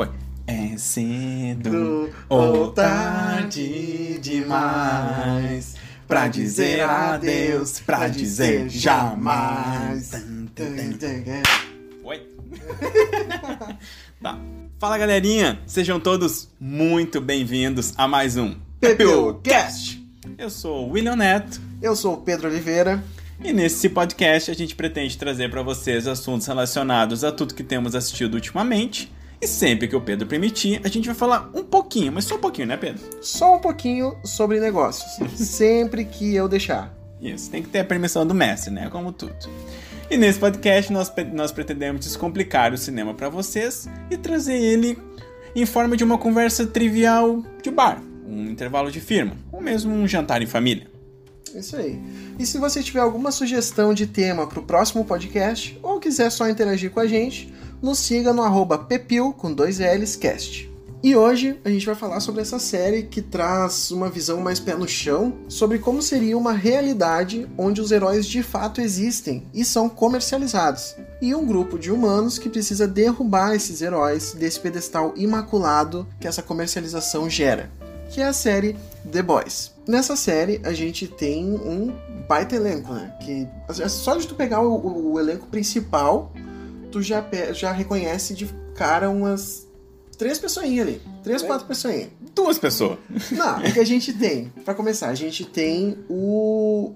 Foi. É cedo ou tarde demais pra dizer adeus, pra dizer jamais. Oi. tá. Fala galerinha, sejam todos muito bem-vindos a mais um PPU Cast. Eu sou o William Neto. Eu sou o Pedro Oliveira. E nesse podcast a gente pretende trazer para vocês assuntos relacionados a tudo que temos assistido ultimamente. E sempre que o Pedro permitir, a gente vai falar um pouquinho, mas só um pouquinho, né, Pedro? Só um pouquinho sobre negócios. sempre que eu deixar. Isso, tem que ter a permissão do mestre, né? Como tudo. E nesse podcast nós, nós pretendemos descomplicar o cinema para vocês e trazer ele em forma de uma conversa trivial de bar, um intervalo de firma, ou mesmo um jantar em família. Isso aí. E se você tiver alguma sugestão de tema para o próximo podcast ou quiser só interagir com a gente, nos siga no arroba pepil com dois L's cast. E hoje a gente vai falar sobre essa série que traz uma visão mais pé no chão sobre como seria uma realidade onde os heróis de fato existem e são comercializados, e um grupo de humanos que precisa derrubar esses heróis desse pedestal imaculado que essa comercialização gera, que é a série The Boys. Nessa série a gente tem um baita elenco, né? Que só de tu pegar o, o elenco principal, tu já, já reconhece de cara umas três pessoinhas ali. Três, quatro pessoinhas. Duas pessoas. Não, o que a gente tem, para começar, a gente tem o.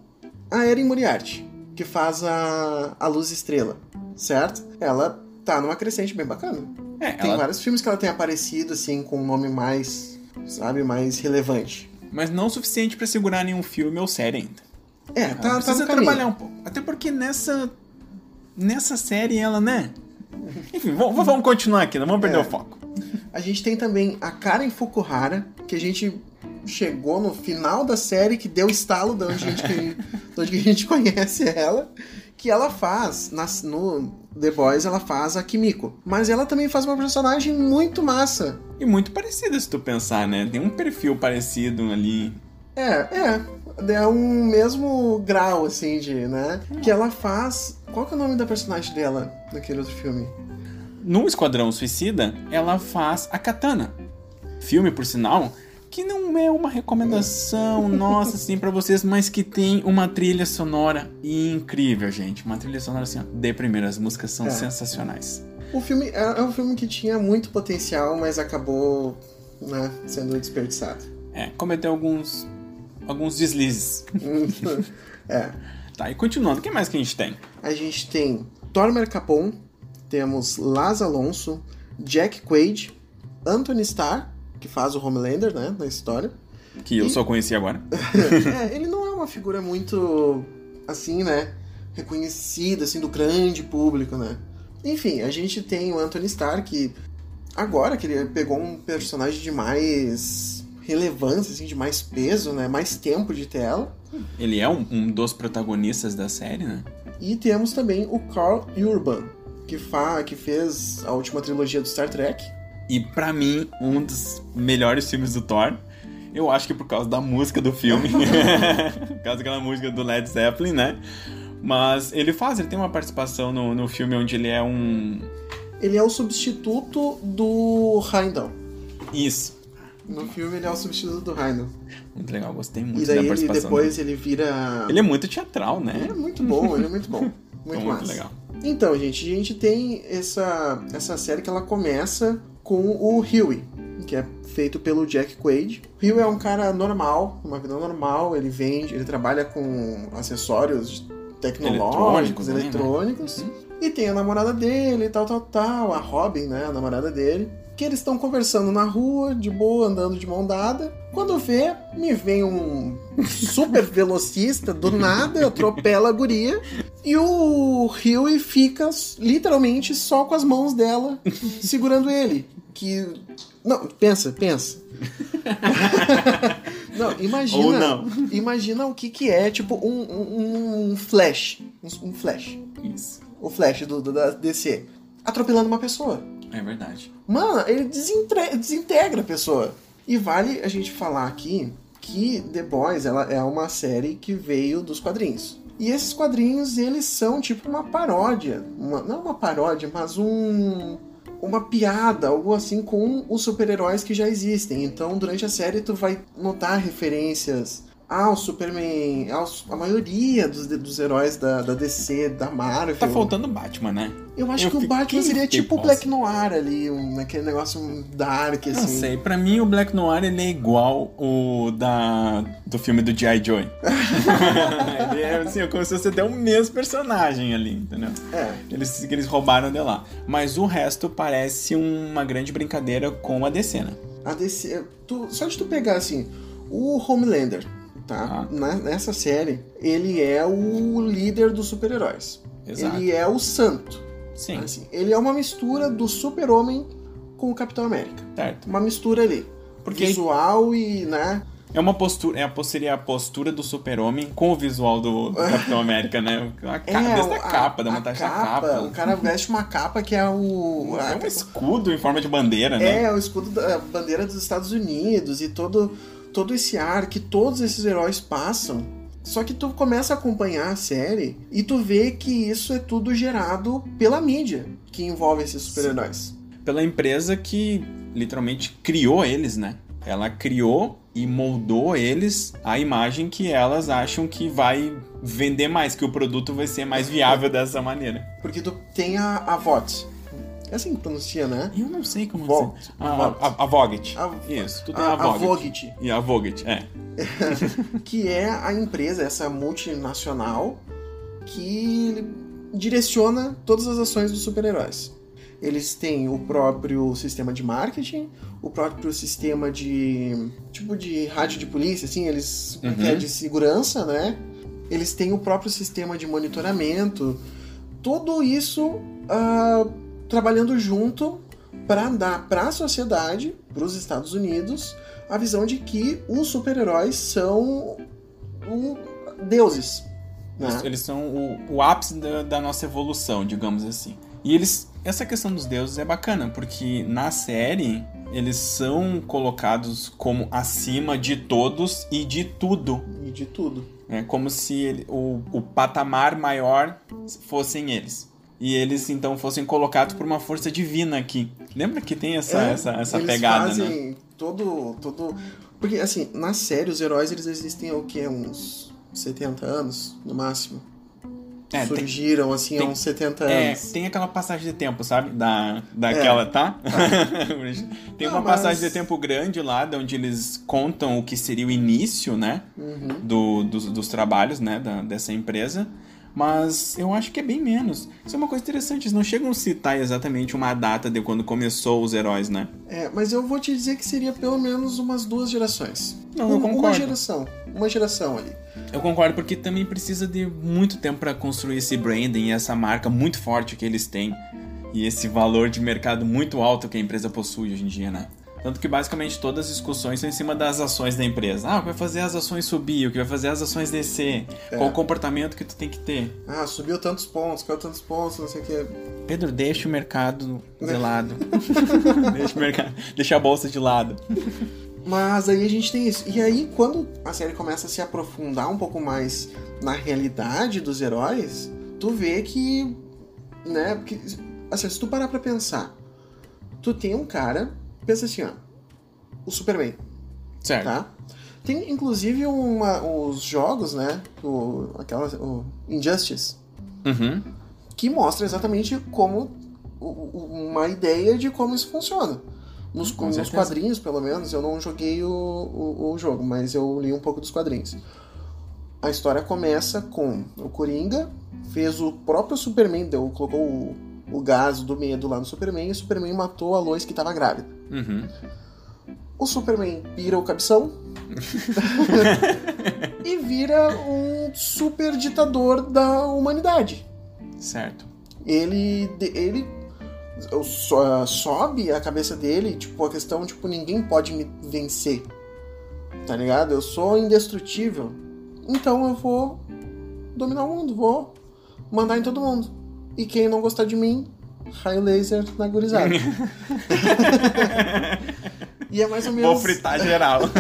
A Erin Moriarty, que faz a, a Luz Estrela, certo? Ela tá numa crescente bem bacana. É, tem ela... vários filmes que ela tem aparecido, assim, com um nome mais, sabe, mais relevante. Mas não o suficiente para segurar nenhum filme ou série ainda. É, tá, ela precisa tá trabalhar um pouco. Até porque nessa nessa série ela, né? Enfim, vamos, vamos continuar aqui, não vamos perder é. o foco. A gente tem também a Karen Fukuhara, que a gente chegou no final da série, que deu estalo de onde a gente, de onde a gente conhece ela, que ela faz nas, no The Boys, ela faz a Kimiko. Mas ela também faz uma personagem muito massa. E muito parecida, se tu pensar, né? Tem um perfil parecido ali. É, é. É um mesmo grau, assim, de, né? Que ela faz. Qual que é o nome da personagem dela naquele outro filme? No Esquadrão Suicida, ela faz a Katana. Filme, por sinal, que não é uma recomendação nossa, assim, para vocês, mas que tem uma trilha sonora incrível, gente. Uma trilha sonora, assim, ó, de primeira. As músicas são é. sensacionais. O filme é, é um filme que tinha muito potencial, mas acabou, né, sendo desperdiçado. É, cometeu alguns alguns deslizes. é. Tá, e continuando, o que mais que a gente tem? A gente tem Tormer Capon, temos Laz Alonso, Jack Quaid, Anthony Starr, que faz o Homelander, né, na história. Que eu e... só conheci agora. é, ele não é uma figura muito, assim, né, reconhecida, assim, do grande público, né. Enfim, a gente tem o Anthony Starr, que agora que ele pegou um personagem de mais relevância, assim, de mais peso, né? Mais tempo de tela. Ele é um, um dos protagonistas da série, né? E temos também o Carl Urban, que, fa que fez a última trilogia do Star Trek. E para mim, um dos melhores filmes do Thor. Eu acho que por causa da música do filme. por causa daquela música do Led Zeppelin, né? Mas ele faz, ele tem uma participação no, no filme onde ele é um. Ele é o substituto do Heimdall. Isso. No filme ele é o substituto do Rhino. Muito legal, gostei muito e daí da participação. E depois dele. ele vira. Ele é muito teatral, né? Ele é muito bom, ele é muito bom. Muito, muito legal. Então, gente, a gente tem essa, essa série que ela começa com o Huey, que é feito pelo Jack Quaid. O Huey é um cara normal, uma vida normal, ele vende, ele trabalha com acessórios tecnológicos, eletrônicos, eletrônicos né? e tem a namorada dele, tal, tal, tal, a Robin, né, a namorada dele que eles estão conversando na rua, de boa, andando de mão dada. Quando vê, me vem um super velocista do nada, atropela a guria. E o Huey fica literalmente só com as mãos dela segurando ele. Que. Não, pensa, pensa. não, imagina. Ou não. Imagina o que, que é, tipo, um, um, um flash. Um, flash. Isso. O flash do, do, da DC. Atropelando uma pessoa. É verdade. Mano, ele desintegra a pessoa. E vale a gente falar aqui que The Boys ela é uma série que veio dos quadrinhos. E esses quadrinhos, eles são tipo uma paródia. Uma, não uma paródia, mas um, uma piada, algo assim com os super-heróis que já existem. Então, durante a série tu vai notar referências ao Superman, aos, a maioria dos, dos heróis da, da DC, da Marvel. Tá faltando Batman, né? Eu acho Eu que o Batman seria tipo o. Black Noir ali, um, aquele negócio dark, assim. Não sei, pra mim o Black Noir ele é igual o da do filme do G.I. Joe. ele é assim, como se fosse até o mesmo personagem ali, entendeu? É, Eles, eles roubaram de lá. Mas o resto parece uma grande brincadeira com a DC, né? a DC. Tu, só de tu pegar assim, o Homelander, tá? Ah. Na- nessa série, ele é o líder dos super-heróis. Ele é o santo. Sim, Assim, ele é uma mistura do super-homem com o Capitão América. certo. Uma mistura ali. Porque- Visual e, né? É uma postura, é a, seria a postura do super-homem com o visual do, do Capitão América, né? A ca- desde a É, a- capa, da montagem da capa. O cara veste uma capa que é o. É um escudo em forma de bandeira, né? É, o escudo da bandeira dos Estados Unidos e todo, todo esse ar que todos esses heróis passam. Só que tu começa a acompanhar a série e tu vê que isso é tudo gerado pela mídia que envolve esses super-heróis. Pela empresa que literalmente criou eles, né? Ela criou e moldou eles a imagem que elas acham que vai vender mais, que o produto vai ser mais viável dessa maneira. Porque tu tem a, a VOT. É assim que pronuncia, né? Eu não sei como Vogt. dizer. A, a, a Vogt. A- Isso, tu tem A, a, a Vogt. Vogt, E a Vogt, é. que é a empresa, essa multinacional, que direciona todas as ações dos super-heróis. Eles têm o próprio sistema de marketing, o próprio sistema de. tipo de rádio de polícia, assim, eles. como é que é? Uhum. de segurança, né? Eles têm o próprio sistema de monitoramento. Tudo isso ah, trabalhando junto para dar para a sociedade, para os Estados Unidos, a visão de que os super-heróis são um, deuses. Né? Eles, eles são o, o ápice da, da nossa evolução, digamos assim. E eles. Essa questão dos deuses é bacana, porque na série eles são colocados como acima de todos e de tudo. E de tudo. É como se ele- o, o patamar maior fossem eles. E eles então fossem colocados por uma força divina aqui. Lembra que tem essa, É, essa, essa eles pegada, né? fazem todo, todo. Porque, assim, na série, os heróis eles existem há o quê? Uns 70 anos, no máximo. É, tem- Surgiram, assim, tem- há uns 70 É, anos. tem aquela passagem de tempo, sabe? Da, daquela, tá? tem Não, uma mas- passagem de tempo grande lá, de onde eles contam o que seria o início, né? Uhum. Do, dos, dos trabalhos, né? Da, dessa empresa. Mas eu acho que é bem menos. Isso é uma coisa interessante. Eles não chegam a citar exatamente uma data de quando começou os heróis, né? É, mas eu vou te dizer que seria pelo menos umas duas gerações. Não, eu uma, uma concordo. geração. Uma geração ali. Eu concordo, porque também precisa de muito tempo para construir esse branding e essa marca muito forte que eles têm. E esse valor de mercado muito alto que a empresa possui hoje em dia, né? Tanto que basicamente todas as discussões são em cima das ações da empresa. Ah, o que vai fazer as ações subir, o que vai fazer as ações descer, É. qual o comportamento que tu tem que ter. Ah, subiu tantos pontos, caiu tantos pontos, não sei o que. Pedro, deixa o mercado de lado. deixa, o mercado, deixa a bolsa de lado. Mas aí a gente tem isso. E aí, quando a série começa a se aprofundar um pouco mais na realidade dos heróis, tu vê que. Né? Porque, assim, se tu parar pra pensar, tu tem um cara. Pensa assim, ó. O Superman, Certo. tá? Tem inclusive uma, os jogos, né? O, aquela, o Injustice, Uhum. que mostra exatamente como. Uma ideia de como isso funciona. Nos, nos quadrinhos, pelo menos, eu não joguei o, o, o jogo, mas eu li um pouco dos quadrinhos. A história começa com o Coringa, fez o próprio Superman, deu, colocou o, o gás do medo lá no Superman, e o Superman matou a Lois que estava grávida. Uhum. O Superman pira o cabeção e vira um super ditador da humanidade. Certo. Ele, ele so- sobe a cabeça dele, tipo, a questão, tipo, ninguém pode me vencer. Tá ligado? Eu sou indestrutível. Então eu vou dominar o mundo, vou mandar em todo mundo. E quem não gostar de mim, raio laser na gurizada. e é mais ou menos. Vou fritar geral.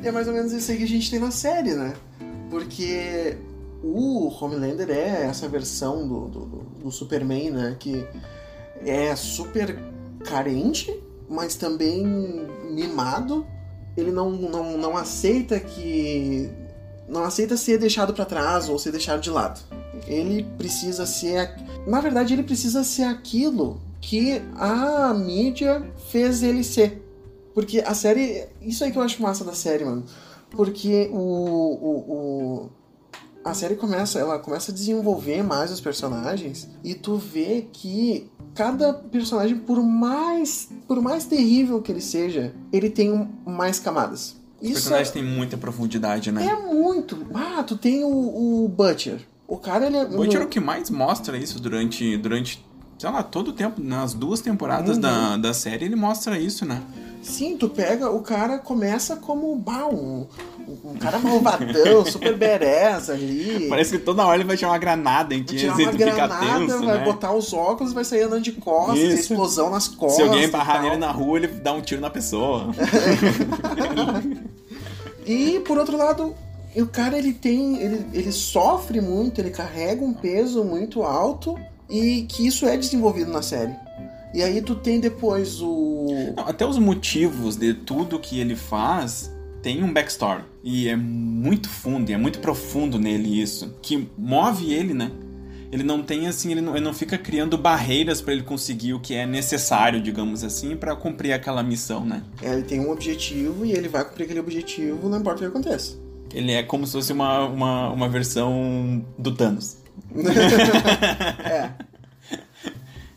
E é mais ou menos isso aí que a gente tem na série, né? Porque o Homelander é essa versão do, do, do- Superman, né? Que é super carente, mas também mimado. Ele não, não, não aceita que. Não aceita ser deixado para trás ou ser deixado de lado. Ele precisa ser. Na verdade, ele precisa ser aquilo que a mídia fez ele ser. Porque a série. Isso aí que eu acho massa da série, mano. Porque o, o, o a série começa, ela começa a desenvolver mais os personagens e tu vê que cada personagem, por mais, por mais terrível que ele seja, ele tem mais camadas. Os Isso personagens é, têm muita profundidade, né? É muito. Ah, tu tem o, o Butcher. O cara, ele é. O Butcher é o que mais mostra isso durante, durante sei lá, todo o tempo, nas duas temporadas uhum. da, da série, ele mostra isso, né? Sim, tu pega, o cara começa como bah, um, um cara malvadão, super bereza ali. Parece que toda hora ele vai tirar uma granada em ti, assim, uma granada, tenso, vai né? botar os óculos, vai sair andando de costas, explosão nas costas. Se alguém barrar nele na rua, ele dá um tiro na pessoa. e por outro lado, o cara ele tem. Ele, ele sofre muito, ele carrega um peso muito alto e que isso é desenvolvido na série. E aí tu tem depois o. Não, até os motivos de tudo que ele faz tem um backstory. E é muito fundo, e é muito profundo nele isso. Que move ele, né? Ele não tem assim, ele não, ele não fica criando barreiras para ele conseguir o que é necessário, digamos assim, para cumprir aquela missão, né? É, ele tem um objetivo e ele vai cumprir aquele objetivo, não importa o que aconteça. Ele é como se fosse uma, uma, uma versão do Thanos. é.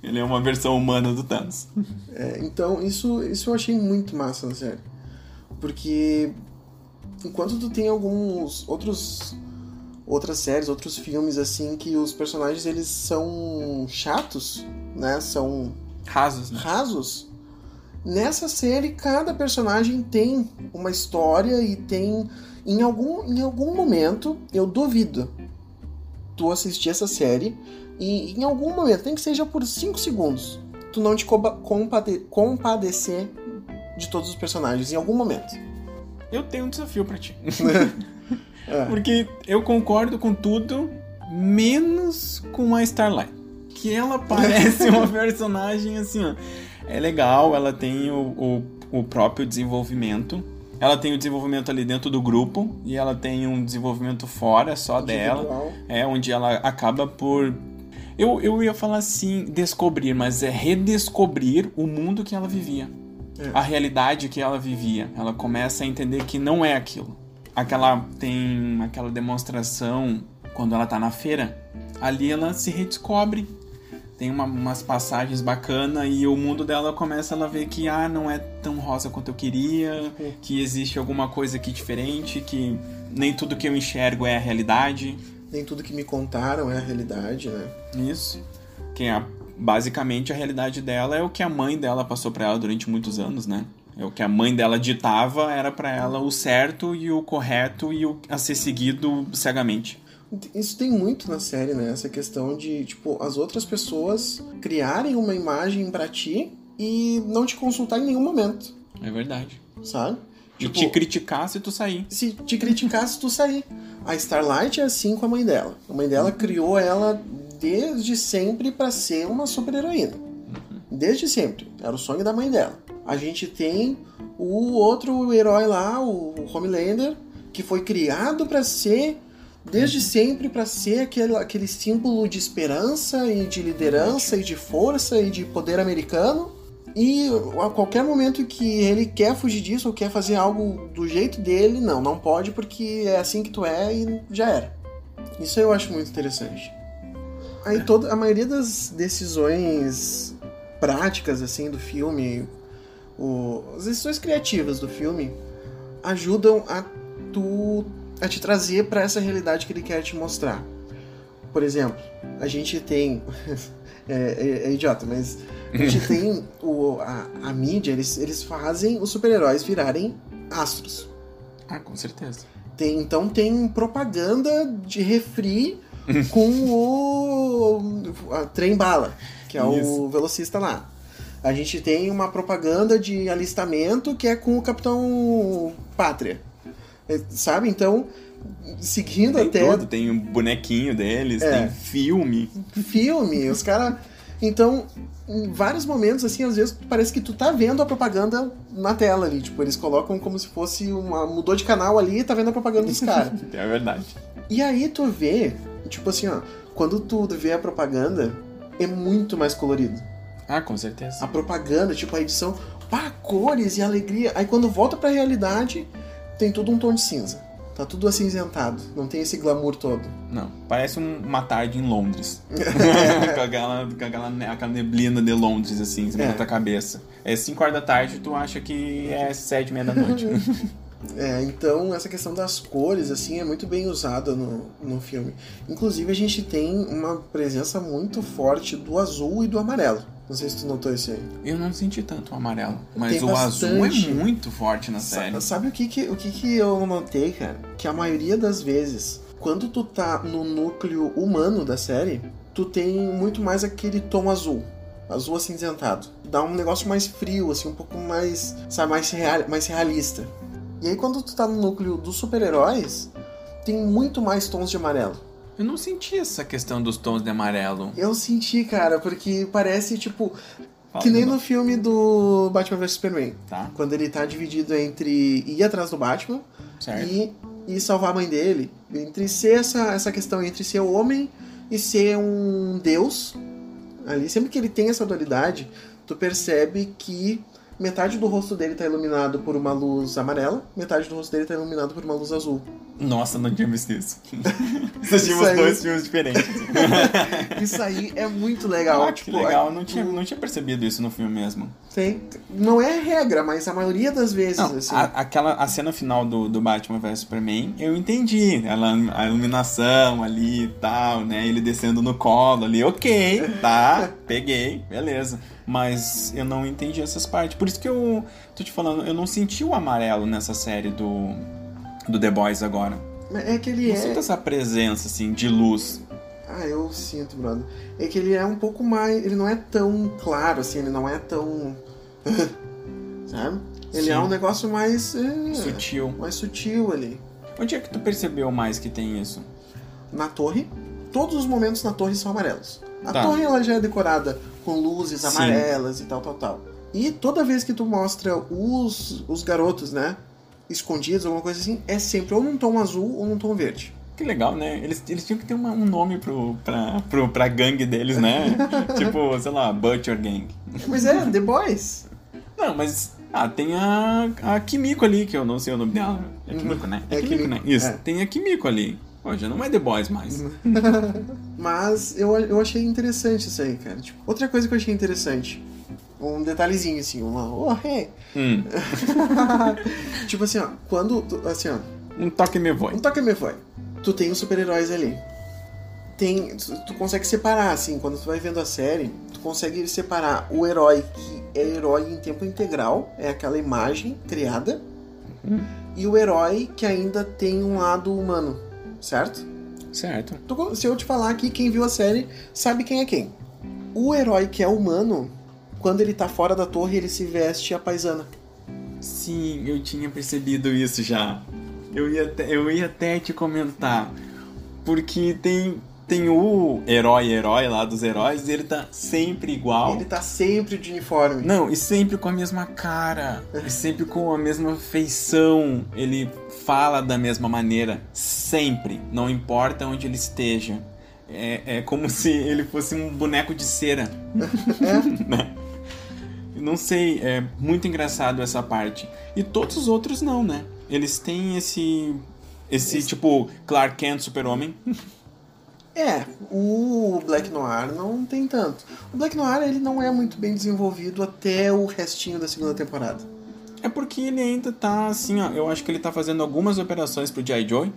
Ele é uma versão humana do Thanos. É, então, isso, isso eu achei muito massa na série. Porque enquanto tu tem alguns outros outras séries, outros filmes assim que os personagens eles são chatos, né? São rasos, né? Rasos. Nessa série cada personagem tem uma história e tem em algum em algum momento, eu duvido tu assistir essa série e em algum momento, nem que seja por 5 segundos, tu não te compade compadecer de todos os personagens em algum momento. Eu tenho um desafio para ti. é. Porque eu concordo com tudo, menos com a Starlight. Que ela parece uma personagem assim, ó. É legal, ela tem o, o, o próprio desenvolvimento. Ela tem o desenvolvimento ali dentro do grupo e ela tem um desenvolvimento fora só dela. É, onde ela acaba por eu, eu ia falar assim, descobrir, mas é redescobrir o mundo que ela vivia. É. A realidade que ela vivia. Ela começa a entender que não é aquilo. Aquela tem aquela demonstração quando ela tá na feira. Ali ela se redescobre. Tem uma, umas passagens bacanas e o mundo dela começa a ver que ah, não é tão rosa quanto eu queria, é. que existe alguma coisa aqui diferente, que nem tudo que eu enxergo é a realidade nem tudo que me contaram é a realidade, né? Isso. Quem é, basicamente a realidade dela é o que a mãe dela passou para ela durante muitos anos, né? É o que a mãe dela ditava era para ela o certo e o correto e o a ser seguido cegamente. Isso tem muito na série, né? Essa questão de, tipo, as outras pessoas criarem uma imagem para ti e não te consultar em nenhum momento. É verdade. Sabe? E tipo, te criticar se tu sair. Se te criticar se tu sair. A Starlight é assim com a mãe dela. A mãe dela criou ela desde sempre para ser uma super-heroína. Desde sempre. Era o sonho da mãe dela. A gente tem o outro herói lá, o Homelander, que foi criado para ser desde sempre para ser aquele, aquele símbolo de esperança e de liderança e de força e de poder americano. E a qualquer momento que ele quer fugir disso ou quer fazer algo do jeito dele, não, não pode porque é assim que tu é e já era. Isso eu acho muito interessante. Aí toda a maioria das decisões práticas assim do filme, o, as decisões criativas do filme ajudam a tu a te trazer para essa realidade que ele quer te mostrar. Por exemplo, a gente tem é, é, é idiota, mas a gente tem o, a, a mídia, eles, eles fazem os super-heróis virarem astros. Ah, com certeza. Tem, então tem propaganda de refri com o a, trem bala, que é Isso. o velocista lá. A gente tem uma propaganda de alistamento que é com o Capitão Pátria. É, sabe? Então, seguindo tem até. Tudo, tem um bonequinho deles, é. tem filme. Filme, os caras Então, em vários momentos, assim, às vezes parece que tu tá vendo a propaganda na tela ali. Tipo, eles colocam como se fosse uma. mudou de canal ali e tá vendo a propaganda dos caras. É verdade. E aí tu vê, tipo assim, ó, quando tu vê a propaganda, é muito mais colorido. Ah, com certeza. A propaganda, tipo, a edição, pá, cores e alegria. Aí quando volta pra realidade, tem tudo um tom de cinza. Tá tudo acinzentado, não tem esse glamour todo. Não, parece um- uma tarde em Londres. com aquela, com aquela, aquela neblina de Londres, assim, em cima É. da tua cabeça. É 5 horas da tarde, tu acha que é 7 e meia da noite. É, então essa questão das cores, assim, é muito bem usada no, no filme. Inclusive a gente tem uma presença muito forte do azul e do amarelo. Não sei se tu notou isso aí. Eu não senti tanto o amarelo, mas Tem o azul bastante. é muito forte na série. Sa- Sabe o que que, o que que eu notei, cara? Que a maioria das vezes, quando tu tá no núcleo humano da série, tu tem muito mais aquele tom azul. Azul acinzentado. Dá um negócio mais frio, assim, um pouco mais, sabe, mais, real, mais realista. E aí quando tu tá no núcleo dos super-heróis, tem muito mais tons de amarelo. Eu não senti essa questão dos tons de amarelo. Eu senti, cara, porque parece, tipo, Fala que nem no filme do Batman vs Superman. Tá, Quando ele tá dividido entre ir atrás do Batman certo. e, e salvar a mãe dele. Entre ser essa, essa questão entre ser homem e ser um deus. Ali, sempre que ele tem essa dualidade, tu percebe que metade do rosto dele tá iluminado por uma luz amarela, metade do rosto dele tá iluminado por uma luz azul. Nossa, não tinha visto isso. Assistimos Isso aí. dois filmes diferentes. Isso aí é muito legal. Ah, que tipo, legal, eu não tinha, não tinha percebido isso no filme mesmo. Tem, não é regra, mas a maioria das vezes, Não, assim. a, aquela, a cena final do, do Batman vs Superman, eu entendi. Ela, a iluminação ali e tal, né? Ele descendo no colo ali, ok, tá, peguei, beleza. Mas eu não entendi essas partes. Por isso que eu tô te falando, eu não senti o amarelo nessa série do, do The Boys agora. É que ele Não é. sinto essa presença, assim, de luz. Ah, eu sinto, brother. É que ele é um pouco mais. Ele não é tão claro, assim, ele não é tão. Sabe? Ele Sim. é um negócio mais. é, Sutil. Mais sutil ali. Onde é que tu percebeu mais que tem isso? Na torre, todos os momentos na torre são amarelos. A Tá. torre ela já é decorada com luzes Sim. amarelas e tal, tal, tal. E toda vez que tu mostra os, os garotos, né? Escondidos, alguma coisa assim, é sempre ou num tom azul ou num tom verde. Que legal, né? Eles, eles tinham que ter uma- um nome pro, pra, pro, pra gangue deles, né? tipo, sei lá, Butcher Gang. Mas é, The Boys. Não, mas. Ah, tem a, a Kimiko ali, que eu não sei o nome dela. É Kimiko, né? É, É Kimiko, Kimiko, né? Isso, é. tem a Kimiko ali. Pô, já não é The Boys mais. Mas eu, eu achei interessante isso aí, cara. Tipo, outra coisa que eu achei interessante. Um detalhezinho, assim, uma. Oh, hey. Hum, tipo assim, ó, quando. Assim, ó, um toque me voe. um toque me foi. Tu tem os super-heróis ali. Tem. Tu, tu consegue separar, assim, quando tu vai vendo a série, tu consegue separar o herói que é herói em tempo integral, é aquela imagem criada, e o herói que ainda tem um lado humano, certo? Certo. Tu- se eu te falar aqui, quem viu a série sabe quem é quem. O herói que é humano, quando ele tá fora da torre, ele se veste a paisana. Sim, eu tinha percebido isso já. Eu ia até, eu ia até te comentar. Porque tem, tem o herói-herói lá dos heróis e ele tá sempre igual. Ele tá sempre de uniforme. Não, e sempre com a mesma cara, e sempre com a mesma feição. Ele fala da mesma maneira, sempre, não importa onde ele esteja. É, é como se ele fosse um boneco de cera. Né? Não sei, é muito engraçado essa parte. E todos os outros não, né? Eles têm esse. Esse tipo Clark Kent Super-Homem. É, o Black Noir não tem tanto. O Black Noir ele não é muito bem desenvolvido até o restinho da segunda temporada. É porque ele ainda tá assim, ó. Eu acho que ele tá fazendo algumas operações pro G.I. Joe.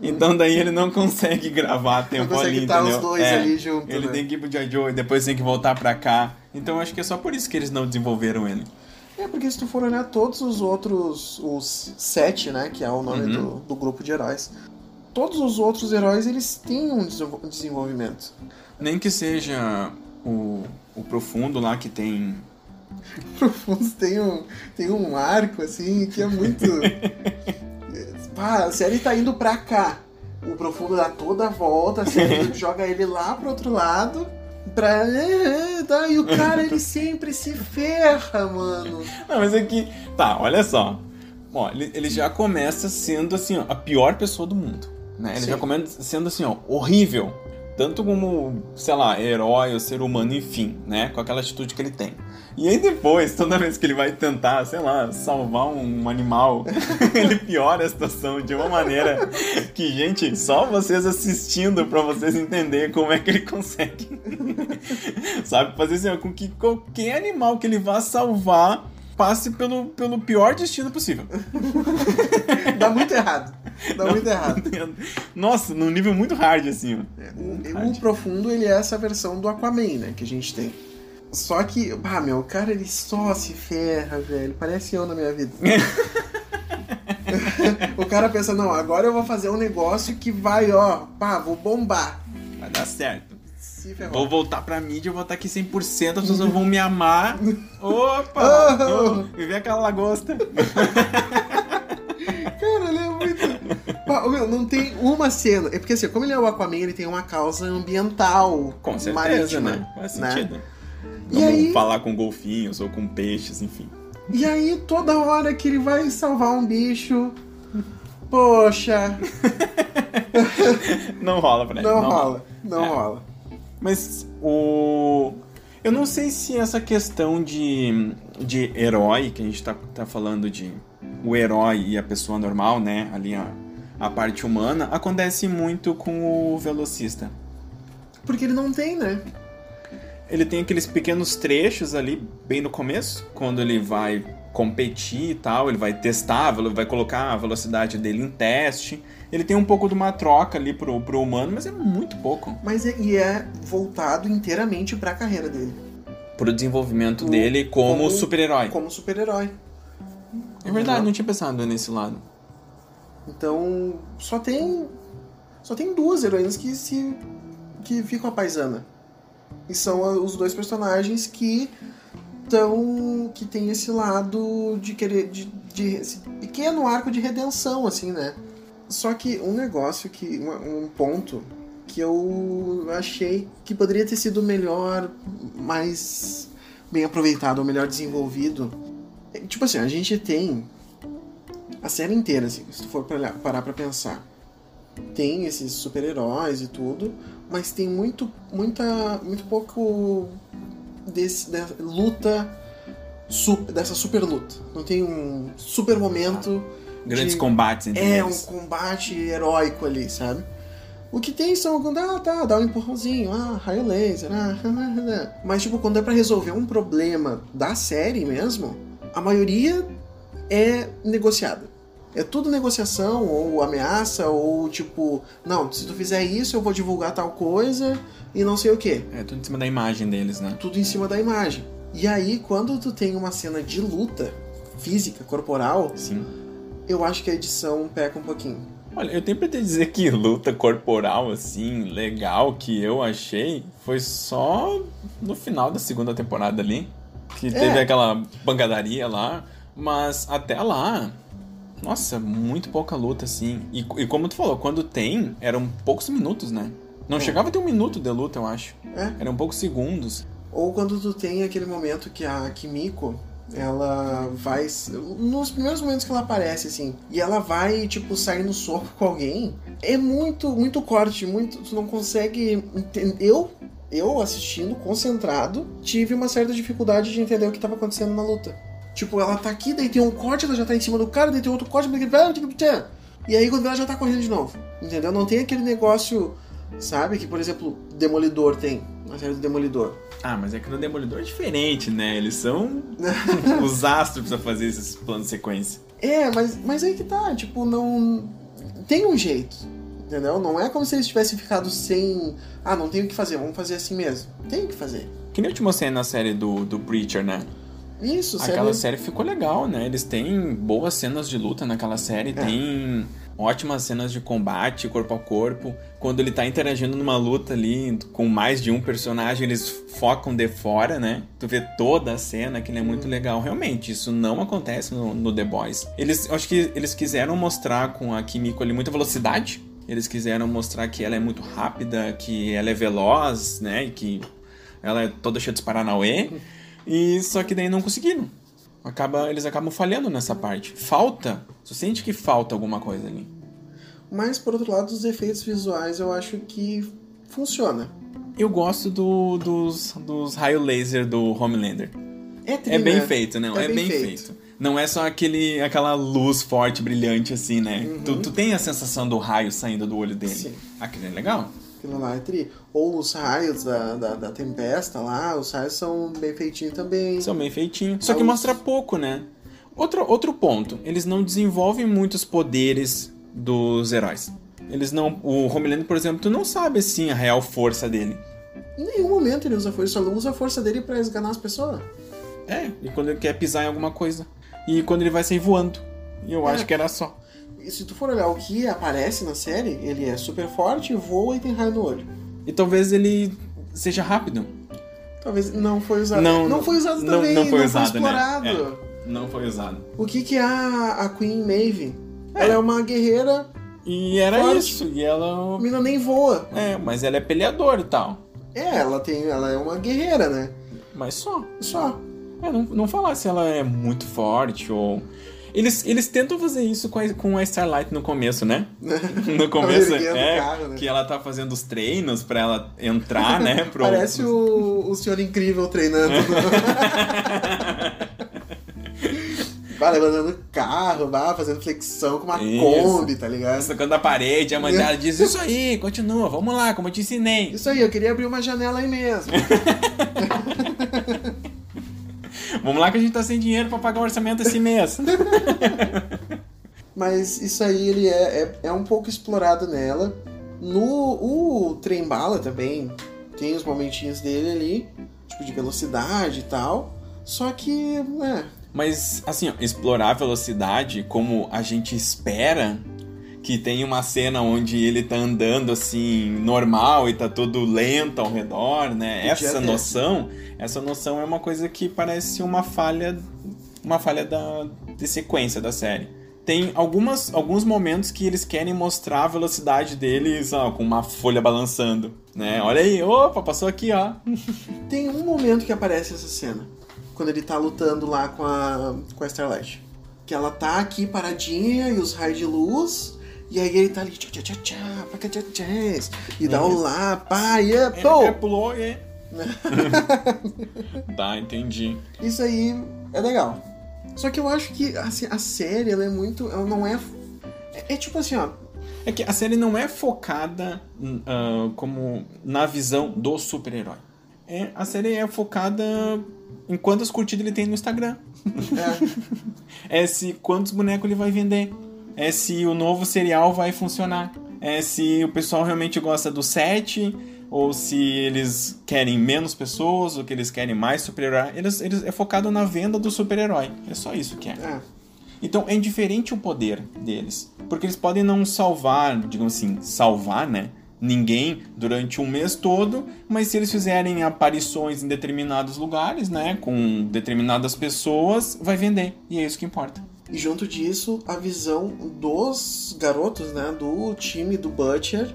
Então daí ele não consegue gravar a tempo Não consegue ali, entendeu? os dois É, ali junto, Ele né? tem que ir pro G.I. Joe e depois tem que voltar pra cá. Então eu acho que é só por isso que eles não desenvolveram ele. É, porque se tu for olhar todos os outros, os sete, né, que é o nome Uhum. do, do grupo de heróis, todos os outros heróis, eles têm um desenvol- desenvolvimento. Nem que seja o, o profundo lá que tem. Profundos tem um, tem um arco, assim, que é muito... Pá, a série tá indo pra cá. O Profundo dá toda a volta, a série joga ele lá pro outro lado, Pra. é, tá, E o cara, ele sempre se ferra, mano. Não, mas é que. Tá, olha só. Ó, ele, ele já começa sendo assim, ó, a pior pessoa do mundo. Né? Ele Sim. já começa sendo assim, ó, horrível. Tanto como, sei lá, herói ou ser humano, enfim, né? Com aquela atitude que ele tem. E aí depois, toda vez que ele vai tentar, sei lá, salvar um animal, ele piora a situação de uma maneira que, gente, só vocês assistindo pra vocês entenderem como é que ele consegue. Sabe? Fazer assim, ó, com que qualquer animal que ele vá salvar passe pelo, pelo pior destino possível. Dá muito errado. Dá muito errado. Nossa, num nível muito hard, assim, ó. É, O, o profundo, ele é essa versão do Aquaman, né? Que a gente tem. Só que, ah, meu, o cara ele só se ferra, velho. Parece eu na minha vida. o cara pensa, não, agora eu vou fazer um negócio que vai, ó, pá, vou bombar. Vai dar certo. Vou voltar pra mídia, eu vou estar aqui 100%, as pessoas vão me amar. Opa! Oh! oh, viver aquela lagosta. Cara, ele é meu, não tem uma cena. É porque assim, como ele é o Aquaman, ele tem uma causa ambiental. Com certeza, marítima, né? Faz né? sentido. E Vamos aí- falar com golfinhos ou com peixes, enfim. E aí, toda hora que ele vai salvar um bicho. Poxa, Não rola pra ele. não rola. Não É. rola. Mas o. Eu não sei se essa questão de, de herói, que a gente tá, tá falando de o herói e a pessoa normal, né? Ali a, a parte humana, acontece muito com o velocista. Porque ele não tem, né? Ele tem aqueles pequenos trechos ali, bem no começo, quando ele vai competir e tal, ele vai testar, ele vai colocar a velocidade dele em teste. Ele tem um pouco de uma troca ali pro, pro humano, mas é muito pouco. Mas é, e é voltado inteiramente pra carreira dele. Pro desenvolvimento O- dele como, como- super-herói. Como super-herói. É verdade, não tinha pensado nesse lado. Então, só tem. Só tem duas heroínas que se. que ficam a paisana. E são os dois personagens que tão. que tem esse lado de querer. de, de esse pequeno arco de redenção, assim, né? Só que um negócio que. um, um ponto que eu achei que poderia ter sido melhor, mais bem aproveitado, ou melhor desenvolvido. É, Tipo assim, a gente tem a série inteira, assim, se tu for parar pra pensar. Tem esses super-heróis e tudo, mas tem muito, muita, muito pouco desse, da luta, dessa super luta. Não tem um super momento. Grandes de- combates entre É, um eles. combate heróico ali, sabe? O que tem são quando, ah, tá, dá um empurrãozinho, ah, raio laser, ah, mas tipo, quando é pra resolver um problema da série mesmo, a maioria é negociada. É tudo negociação, ou ameaça, ou tipo, não, se tu fizer isso eu vou divulgar tal coisa e não sei o que. É tudo em cima da imagem deles, né? Tudo em cima da imagem. E aí, quando tu tem uma cena de luta física, corporal, Sim. eu acho que a edição peca um pouquinho. Olha, eu tenho pra te dizer que luta corporal, assim, legal, que eu achei, foi só no final da segunda temporada ali. Que teve aquela pancadaria lá. Mas até lá, nossa, muito pouca luta, assim. E, e como tu falou, quando tem, eram poucos minutos, né? Não É. chegava a ter um minuto de luta, eu acho. É. Eram poucos segundos. Ou quando tu tem aquele momento que a Kimiko, ela vai. Nos primeiros momentos que ela aparece, assim, e ela vai, tipo, sair no soco com alguém, é muito, muito corte, muito. Tu não consegue. entender. Eu, eu assistindo, concentrado, tive uma certa dificuldade de entender o que tava acontecendo na luta. Tipo, ela tá aqui, daí tem um corte, ela já tá em cima do cara, daí tem outro corte, e aí quando ela já tá correndo de novo. Entendeu? Não tem aquele negócio, sabe, que, por exemplo, Demolidor tem, na série do Demolidor. Ah, mas é que no Demolidor é diferente, né? Eles são os astros pra fazer esses planos de sequência. É, mas, mas aí que tá, tipo, não. Tem um jeito, entendeu? Não é como se eles tivessem ficado sem. Ah, não tem o que fazer, vamos fazer assim mesmo. Tem o que fazer. Que nem eu te mostrei na série do, do Preacher, né? Isso, Aquela sério. série ficou legal, né? Eles têm boas cenas de luta naquela série, tem ótimas cenas de combate corpo a corpo. Quando ele tá interagindo numa luta ali com mais de um personagem, eles focam de fora, né? Tu vê toda a cena, que é muito legal. Realmente, isso não acontece no, no The Boys. Eles, acho que eles quiseram mostrar com a Kimiko ali muita velocidade. Eles quiseram mostrar que ela é muito rápida, que ela é veloz, né? E que ela é toda cheia de Paranauê, e só que daí não conseguiram. Acaba, eles acabam falhando nessa parte. Falta, você sente que falta alguma coisa ali. Mas, por outro lado, os efeitos visuais eu acho que funciona. Eu gosto do, dos, dos raio laser do Homelander. É, tri, É bem né? feito, não? É, bem, feito. Não é só aquele, aquela luz forte, brilhante assim, né? Tu, tu tem a sensação do raio saindo do olho dele. Sim. Aquilo é legal. Ou os raios da, da, da tempesta lá, os raios são bem feitinhos também. São bem feitinhos. Só A que mostra pouco, né? Outro, outro ponto, eles não desenvolvem muitos poderes dos heróis. Eles não. O Homelander, por exemplo, tu não sabe assim a real força dele. Em nenhum momento ele usa força, ele só usa a força dele pra esganar as pessoas. É, e quando ele quer pisar em alguma coisa. E quando ele vai sair voando. E eu É. acho que era só. Se tu for olhar o que aparece na série, ele é super forte, voa e tem raio no olho. E talvez ele seja rápido. Talvez não foi usado. Não, não foi usado não- também, não foi usado, né? explorado. É. Não foi usado. O que que é a, a Queen Maeve? É. Ela é uma guerreira, E era Forte. isso. E ela. a mina nem voa. É, mas ela é peleadora e tal. É, ela tem, ela é uma guerreira, né? Mas só. Só. É, não, não falar se ela é muito forte ou. Eles, eles tentam fazer isso com a, com a Starlight no começo, né? No começo, é. carro, né? Que ela tá fazendo os treinos pra ela entrar, né? Pro... Parece o, o senhor incrível treinando. vai levantando o carro, vai fazendo flexão com uma Isso. Kombi, tá ligado? Socando a parede, a mãe dela diz: Isso aí, continua, vamos lá, como eu te ensinei. Isso aí, eu queria abrir uma janela aí mesmo. Vamos lá que a gente tá sem dinheiro pra pagar o orçamento esse mês. Mas isso aí ele é, é, é um pouco explorado nela. No o trem bala também tem os momentinhos dele ali, tipo de velocidade e tal. Só que, né, Mas, assim, ó, explorar a velocidade como a gente espera que tem uma cena onde ele tá andando assim, normal e tá tudo lento ao redor, né? Essa noção, essa noção é uma coisa que parece uma falha, uma falha da, de sequência da série. Tem algumas, alguns momentos que eles querem mostrar a velocidade dele, sei lá, com uma folha balançando, né? Olha aí, opa, passou aqui, ó. tem um momento que aparece essa cena. Quando ele tá lutando lá com a, com a Starlight. Que ela tá aqui paradinha e os raios de luz. E aí ele tá ali, tchá, tchá, tchá, tchá, paca, tchá, tchás, e dá um lá, pá, e é, É, pô! é, pulou, é. tá, entendi. Isso aí é legal. Só que eu acho que assim, a série, ela é muito. Ela não é. É, é tipo assim, ó. É que a série não é focada ah, como na visão do super-herói. É, a série é focada em quantas curtidas ele tem no Instagram. É, É se quantos bonecos ele vai vender. É se o novo serial vai funcionar. É se o pessoal realmente gosta do set. Ou se eles querem menos pessoas, ou que eles querem mais super-herói. Eles, eles, é focado na venda do super-herói. É só isso que é. é. Então é indiferente o poder deles. Porque eles podem não salvar, digamos assim, salvar, né? Ninguém durante um mês todo, mas se eles fizerem aparições em determinados lugares, né? Com determinadas pessoas, vai vender. E é isso que importa. E junto disso, a visão dos garotos, né? Do time do Butcher.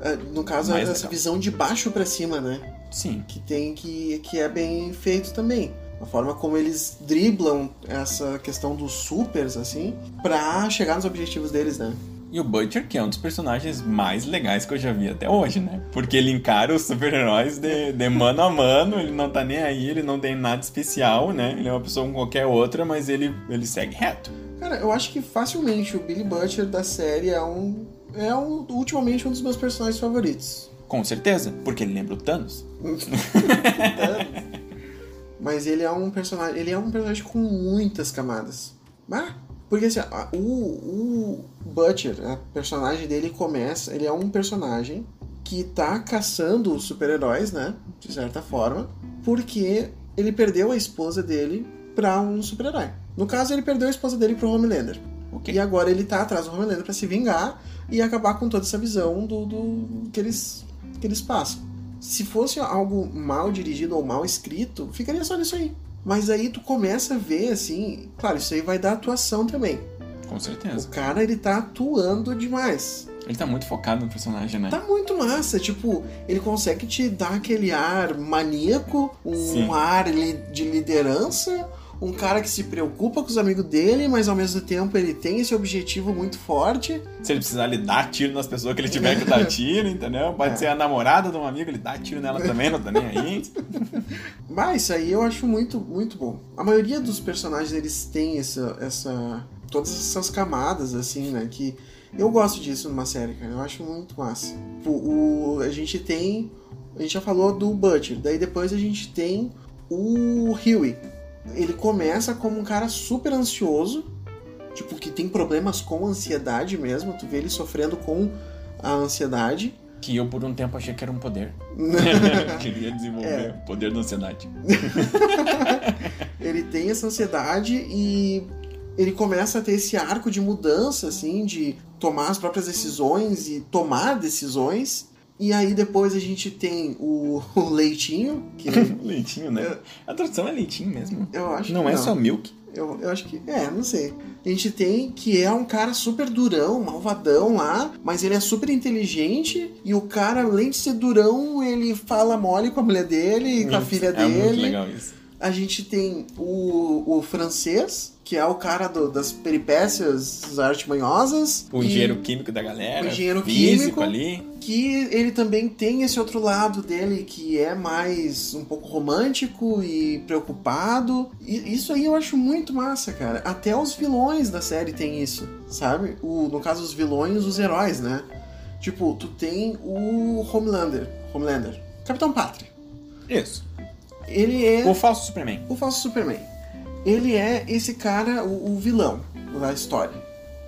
é, No caso, Mais essa legal. visão de baixo pra cima, né? Sim. Que tem que, que é bem feito também. A forma como eles driblam essa questão dos supers, assim, pra chegar nos objetivos deles, né? E o Butcher, que é um dos personagens mais legais que eu já vi até hoje, né? Porque ele encara os super-heróis de, de mano a mano, ele não tá nem aí, ele não tem nada especial, né? Ele é uma pessoa como qualquer outra, mas ele, ele segue reto. Cara, eu acho que facilmente o Billy Butcher da série é um. É um, ultimamente um dos meus personagens favoritos. Com certeza, porque ele lembra o Thanos. Mas ele é um personagem. Ele é um personagem com muitas camadas. Ah, porque assim, a- o, o Butcher, a personagem dele começa. Ele é um personagem que tá caçando os super-heróis, né? De certa forma. Porque ele perdeu a esposa dele pra um super-herói. No caso, ele perdeu a esposa dele pro Homelander. Ok. E agora ele tá atrás do Homelander pra se vingar e acabar com toda essa visão do, do que, eles, que eles passam. Se fosse algo mal dirigido ou mal escrito, ficaria só nisso aí. Mas aí tu começa a ver, assim, claro, isso aí vai dar atuação também. Com O certeza. cara, ele tá atuando demais. Ele tá muito focado no personagem, né? Tá muito massa, tipo, ele consegue te dar aquele ar maníaco, um Sim. ar de liderança, um cara que se preocupa com os amigos dele, mas ao mesmo tempo ele tem esse objetivo muito forte. Se ele precisar, ele dá tiro nas pessoas que ele tiver que dar tiro, entendeu? Pode É. ser a namorada de um amigo, ele dá tiro nela também, não tá nem aí. Mas isso aí eu acho muito, muito bom. A maioria dos personagens eles têm essa, essa todas essas camadas assim, né, que eu gosto disso numa série, cara. Eu acho muito massa. O, o- a gente tem a gente já falou do Butcher, daí depois a gente tem o Huey. Ele começa como um cara super ansioso, tipo que tem problemas com ansiedade mesmo, tu vê ele sofrendo com a ansiedade. Que eu por um tempo achei que era um poder. Queria desenvolver É. o poder da ansiedade. ele tem essa ansiedade e ele começa a ter esse arco de mudança, assim, de tomar as próprias decisões e tomar decisões. E aí depois a gente tem o, o Leitinho, que leitinho, né? A tradução é leitinho mesmo. eu acho Não que é só milk. Eu, eu acho que. É, não sei. A gente tem que é um cara super durão, malvadão lá, mas ele é super inteligente e o cara, além de ser durão, ele fala mole com a mulher dele e com a filha é dele. muito legal isso. A gente tem o, o francês, que é o cara do- das peripécias artimanhosas. O engenheiro químico da galera. O engenheiro físico químico. ali. Que ele também tem esse outro lado dele que é mais um pouco romântico e preocupado. E isso aí eu acho muito massa, cara. Até os vilões da série tem isso, sabe? O, no caso, os vilões, os heróis, né? Tipo, tu tem o Homelander. Homelander. Capitão Pátria. Isso. Ele é. O falso Superman. O falso Superman. Ele é esse cara, o, o vilão da história,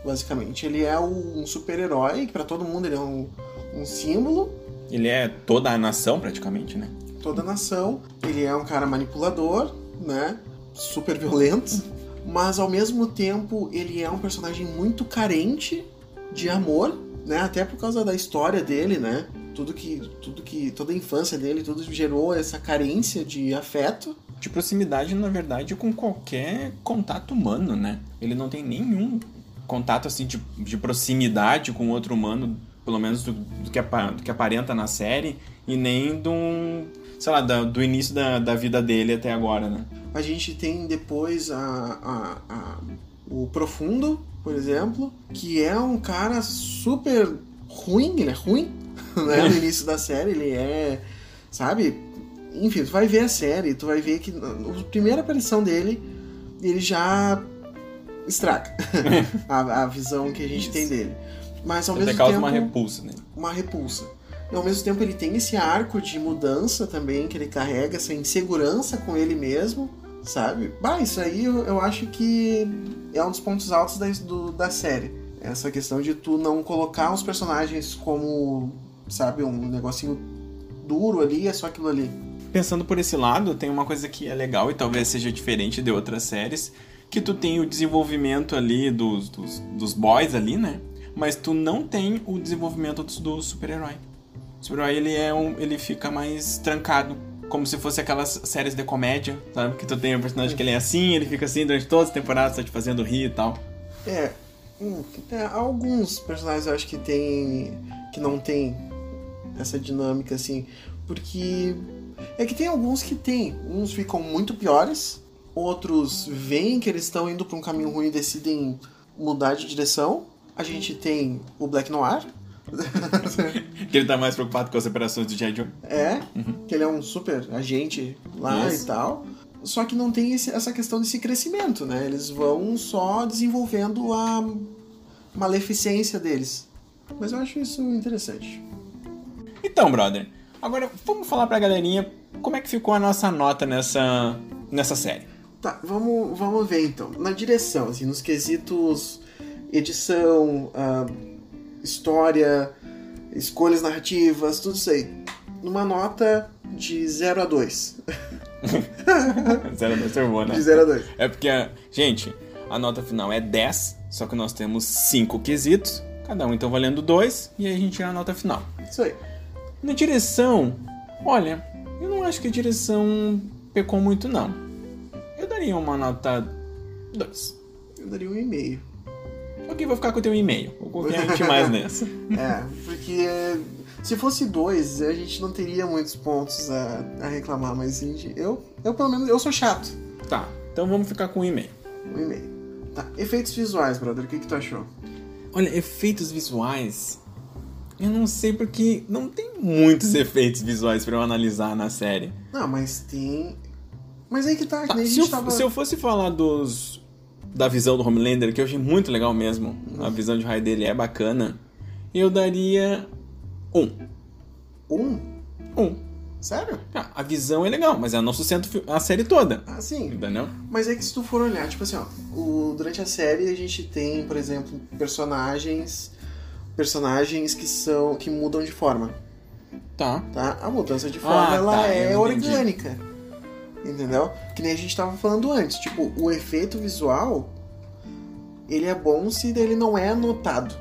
basicamente. Ele é o- um super-herói, que pra todo mundo ele é um, um símbolo, Ele é toda a nação, praticamente, né? toda a nação. Ele é um cara manipulador, né? Super violento. Mas ao mesmo tempo ele é um personagem muito carente de amor, né? Até por causa da história dele, né? Tudo que, tudo que, toda a infância dele, tudo gerou essa carência de afeto. De proximidade, na verdade, com qualquer contato humano, né? Ele não tem nenhum contato, assim, de, de proximidade com outro humano, pelo menos do, do que, do que aparenta na série, e nem do, sei lá, da- do início da, da vida dele até agora, né? A gente tem depois a, a- a- o Profundo, por exemplo, que é um cara super ruim, ele é ruim, né? No início da série, ele é, sabe? Enfim, tu vai ver a série, tu vai ver que na primeira aparição dele, ele já estraga a, a visão que a gente Isso. tem dele. Mas ao Até mesmo causa tempo uma repulsa, né? uma repulsa. E ao mesmo tempo ele tem esse arco de mudança também, que ele carrega essa insegurança com ele mesmo, sabe? Bah, isso aí eu, eu acho que é um dos pontos altos da, do- da série. Essa questão de tu não colocar os personagens como, sabe, um negocinho duro ali, é só aquilo ali. Pensando por esse lado, tem uma coisa que é legal e talvez seja diferente de outras séries, que tu tem o desenvolvimento ali dos, dos, dos boys ali, né? Mas tu não tem o desenvolvimento do, do super-herói. O super-herói, ele, é um, ele fica mais trancado, como se fosse aquelas séries de comédia, sabe? Que tu tem um personagem que ele é assim, ele fica assim durante todas as temporadas, tá te fazendo rir e tal. É, é, alguns personagens eu acho que tem. que não tem essa dinâmica assim, porque é que tem alguns que tem, uns ficam muito piores, outros veem que eles estão indo para um caminho ruim e decidem mudar de direção. A gente tem o Black Noir, Que ele tá mais preocupado com as operações do. Joe. é, que ele é um super agente lá e tal. Só que não tem esse- essa questão desse crescimento, né? Eles vão só desenvolvendo a maleficência deles. Mas eu acho isso interessante. Então, brother, agora vamos falar pra galerinha como é que ficou a nossa nota nessa, nessa série. Tá, vamos, vamos ver então. Na direção, assim, nos quesitos edição, ah, história, escolhas narrativas, tudo isso aí. Numa nota de 0 a 2. Zero da servona. De 0 a 2. É porque, gente, a nota final é 10, só que nós temos 5 quesitos, cada um então valendo 2, e aí a gente tira a nota final. Isso aí. Na direção, olha, eu não acho que a direção pecou muito, não. Eu daria uma nota 2. Eu daria um e-mail. Ok, vou ficar com o teu e-mail. Vou confiar em ti mais nessa. É, porque se fosse dois, a gente não teria muitos pontos a, a reclamar, mas gente, eu, eu pelo menos, eu sou chato. Tá, então vamos ficar com o e-mail. Um e-mail. Tá, efeitos visuais, brother, o que, que tu achou? Olha, efeitos visuais. Eu não sei porque não tem muitos efeitos visuais pra eu analisar na série. Não, mas tem. Mas aí que tá, Tá, se, eu, tava. se eu fosse falar dos da visão do Homelander, que eu achei muito legal mesmo, a visão de raio dele é bacana, eu daria um. Um? Um. Sério? Ah, a visão é legal, mas ela não sustenta a série toda. Ah, sim. Entendeu? Mas é que se tu for olhar, tipo assim, ó, o, durante a série a gente tem, por exemplo, personagens. Personagens que são. que mudam de forma. Tá. tá? A mudança de forma Ah, ela tá, é entendi. orgânica. Entendeu? Que nem a gente tava falando antes. Tipo, o efeito visual, ele é bom se ele não é notado.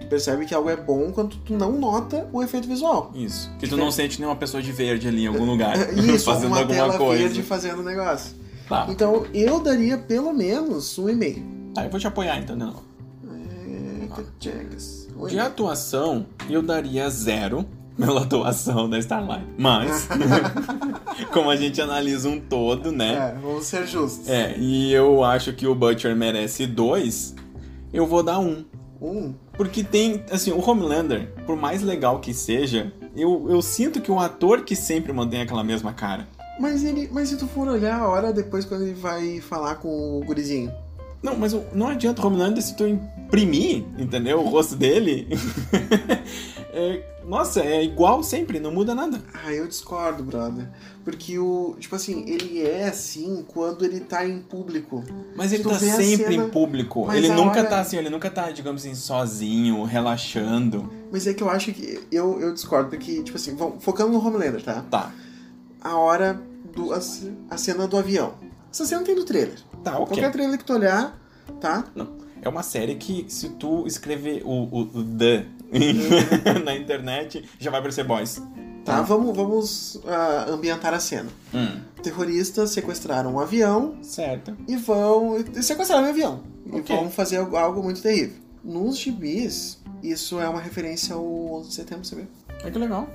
Tu percebe que algo é bom quando tu não nota o efeito visual. Isso. Que tu não sente nenhuma pessoa de verde ali em algum lugar. Isso, fazendo uma alguma tela coisa. verde fazendo negócio. Tá. Então, eu daria pelo menos um e-mail. Tá, eu vou te apoiar então, não. É, Jagas. De atuação, eu daria zero pela atuação da Starlight. Mas, como a gente analisa um todo, né? É, vamos ser justos. É, e eu acho que o Butcher merece dois, eu vou dar um. Um. Porque tem, assim, o Homelander, por mais legal que seja, eu, eu sinto que o ator que sempre mantém aquela mesma cara. Mas ele. Mas se tu for olhar a hora depois quando ele vai falar com o gurizinho. Não, mas não adianta o Homelander se tu imprimir, entendeu? O rosto dele. É, nossa, é igual sempre, não muda nada. Ah, eu discordo, brother. Porque o. Tipo assim, ele é assim quando ele tá em público. Mas ele tá sempre cena- em público. Ele nunca hora- tá assim, ele nunca tá, digamos assim, sozinho, relaxando. Mas é que eu acho que. Eu, eu discordo, porque, tipo assim, focando no Homelander, tá? Tá. A hora do. A, a cena do avião. Essa cena tem no trailer. Tá, ok. Qualquer trailer que tu olhar, tá? Não. É uma série que, se tu escrever o, o, o The na internet, já vai aparecer boys. Tá, vamos, vamos ah, ambientar a cena. Hum. Terroristas sequestraram um avião Certo. e vão. e sequestraram um avião. E Ok. vão fazer algo, muito terrível. Nos gibis, isso é uma referência ao 11 de setembro, você vê? É que legal.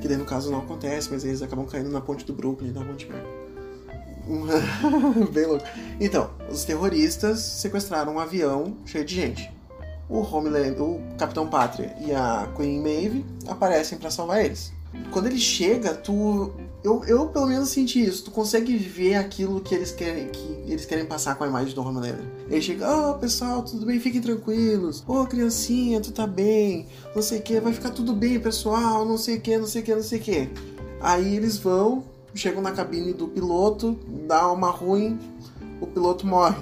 Que daí no caso não acontece, mas eles acabam caindo na ponte do Brooklyn, de merda. Bem louco. Então, os terroristas sequestraram um avião cheio de gente. O Homeland, o Capitão Pátria e a Queen Maeve aparecem pra salvar eles. Quando ele chega, tu. Eu, eu pelo menos senti isso. Tu consegue ver aquilo que eles querem que eles querem passar com a imagem do Homelander. Ele chega, ó pessoal, tudo bem, fiquem tranquilos. Ô criancinha, tu tá bem, não sei o que, vai ficar tudo bem, pessoal, não sei o que, não sei o que, não sei o que. Aí eles vão, chegam na cabine do piloto, dá uma ruim, o piloto morre.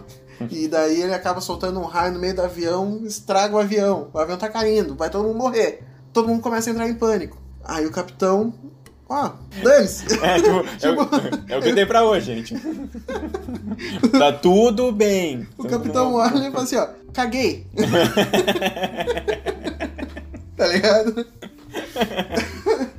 E daí ele acaba soltando um raio no meio do avião, estraga o avião. O avião tá caindo, vai todo mundo morrer. Todo mundo começa a entrar em pânico. Aí o capitão. Ó, dane-se. É, tipo, é, o, é o que tem pra hoje, gente. tá tudo bem. O capitão olha e fala assim, ó, caguei. tá ligado?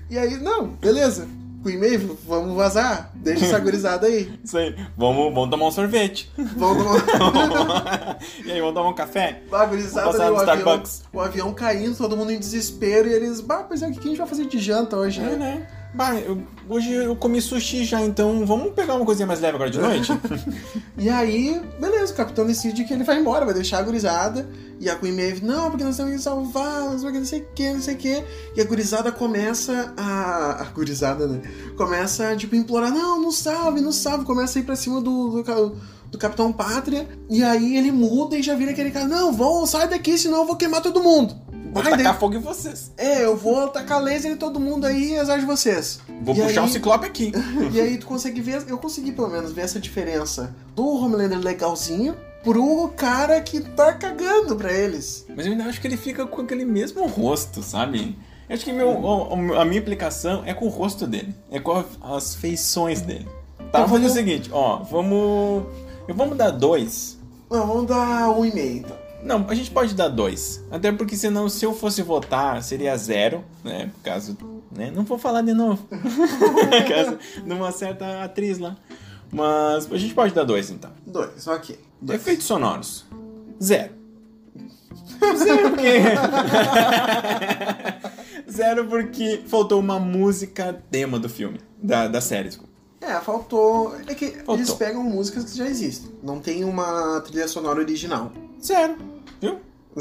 e aí, não, beleza. Queen Maeve, vamos vazar. Deixa essa gurizada aí. Isso aí. Vamos, vamos tomar um sorvete. Vamos, e aí, vamos tomar um café? Bah, gurizada passar no o avião, Starbucks. o avião caindo, todo mundo em desespero. E eles, bah, pois é, o que a gente vai fazer de janta hoje, É, né? né? Bah, eu- hoje eu comi sushi já, então vamos pegar uma coisinha mais leve agora de noite? E aí, beleza, o capitão decide que ele vai embora, vai deixar a gurizada. E a Queen Maeve, não, porque nós temos que salvar, sei o que, não sei o que, não sei o que. E a gurizada começa a. A gurizada, né? Começa a, tipo, implorar, não, não salve, não salve. Começa a ir pra cima do, do, do Capitão Pátria. E aí ele muda e já vira aquele cara, não, vão, sai daqui, senão eu vou queimar todo mundo. Vou Vai, tacar daí- fogo em vocês. É, eu vou tacar laser em todo mundo aí e azar de vocês. Vou E puxar aí- um ciclope aqui. e aí tu consegue ver, eu consegui pelo menos ver essa diferença do Homelander legalzinho pro cara que tá cagando pra eles. Mas eu ainda acho que ele fica com aquele mesmo rosto, sabe? Eu acho que meu, o- o- a minha implicação é com o rosto dele. É com as feições dele. Tá, Então vamos fazer o seguinte, ó, vamos... Eu vamos dar dois. Não, vamos dar um e meio então. Não, a gente pode dar dois. Até porque senão, se eu fosse votar, seria zero, né? Por causa... Né? Não vou falar de novo. Por causa de uma certa atriz lá. Mas a gente pode dar dois, então. Dois, ok. Dois. Efeitos sonoros. Zero. Zero porque. Zero porque faltou uma música tema do filme, da, da série. desculpa. É, faltou. É que Faltou. eles pegam músicas que já existem. Não tem uma trilha sonora original. Zero, viu?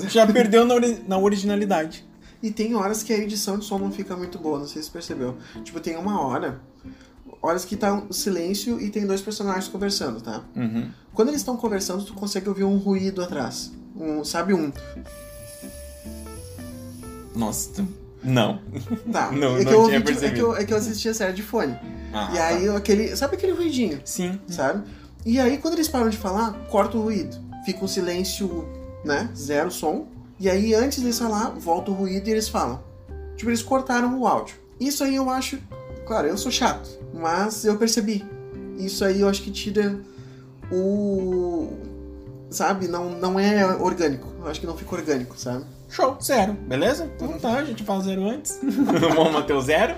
Já perdeu na, ori- na originalidade. E tem horas que a edição de som não fica muito boa, não sei se você percebeu. Tipo, tem uma hora. Horas que tá um silêncio e tem dois personagens conversando, tá? Uhum. Quando eles estão conversando, tu consegue ouvir um ruído atrás. Um, sabe um. Nossa, tu- não. Tá. Não, é, não que eu tinha ouvi de- é, percebido. que eu, é que eu assisti a série de fone. Ah, e aí tá. aquele. Sabe aquele ruidinho? Sim. sabe? E aí, quando eles param de falar, corta o ruído. Fica um silêncio, né? Zero som. E aí, antes deles falar, volta o ruído e eles falam. Tipo, eles cortaram o áudio. Isso aí eu acho. Claro, eu sou chato, mas eu percebi. Isso aí eu acho que tira o. Sabe? Não, não é orgânico. Eu acho que não fica orgânico, sabe? Show, zero, beleza? Então tá, a gente fala zero antes. Vamos manter o zero?